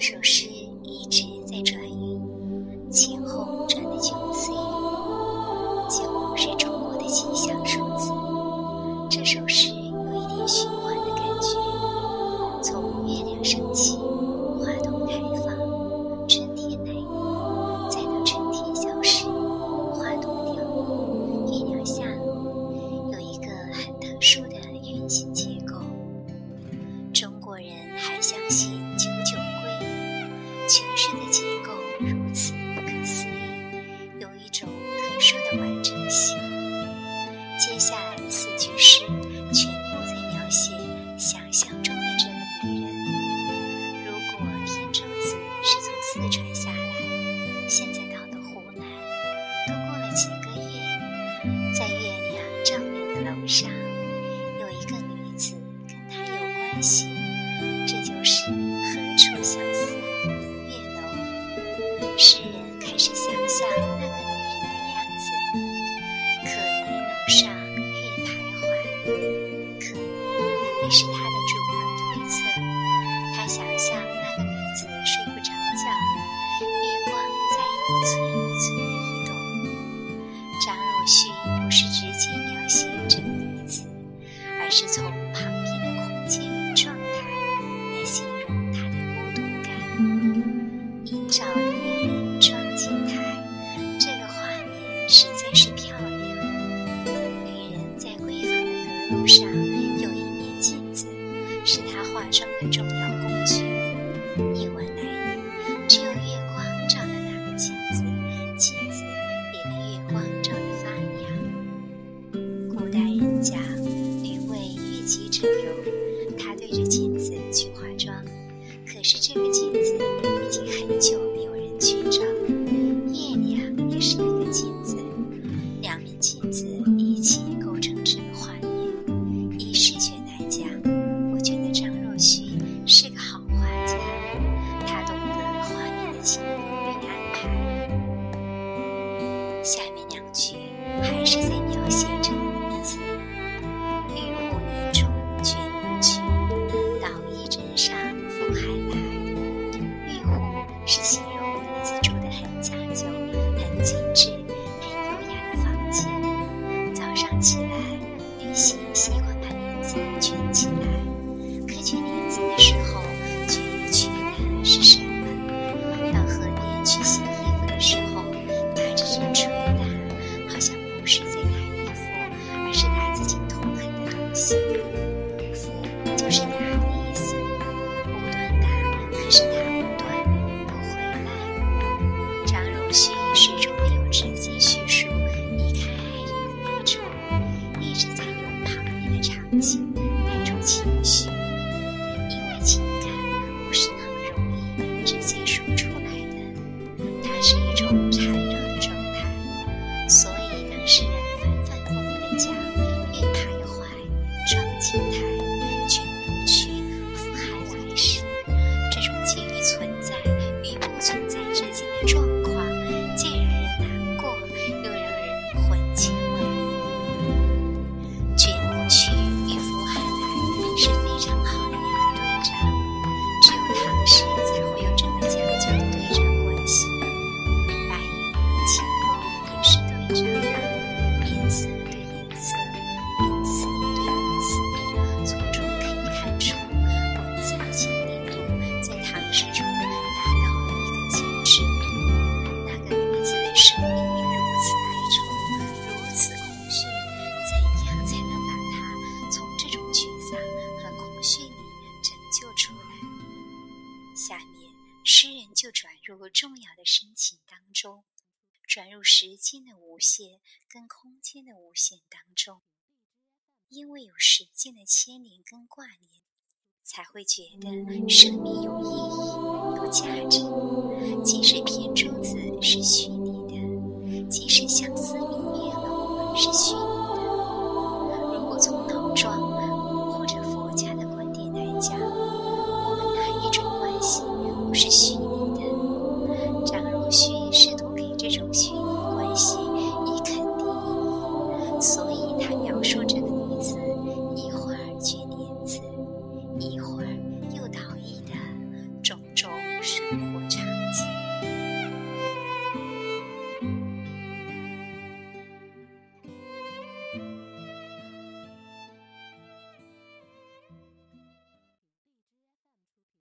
这首诗一直在转运前后转了九次九是中国的吉祥数字。这首诗有一点循环的感觉从月亮升起花朵开放春天来临再到春天消失花朵凋落月亮下落有一个很特殊的圆形结构。中国人还相信的完整性。接下来的四句诗全部在描写想象中的这个女人。如果天竺子是从四川下来，现在到的湖南，都过了几个月，在月亮照亮的楼上，有一个女子跟他有关系，这就是。是从旁她对着镜子去化妆。可是这个镜心，就是你。下面，诗人就转入重要的申请当中，转入时间的无限跟空间的无限当中。因为有时间的牵连跟挂念，才会觉得生命有意义、有价值。即使片珠子是虚拟的，即使 przysięg.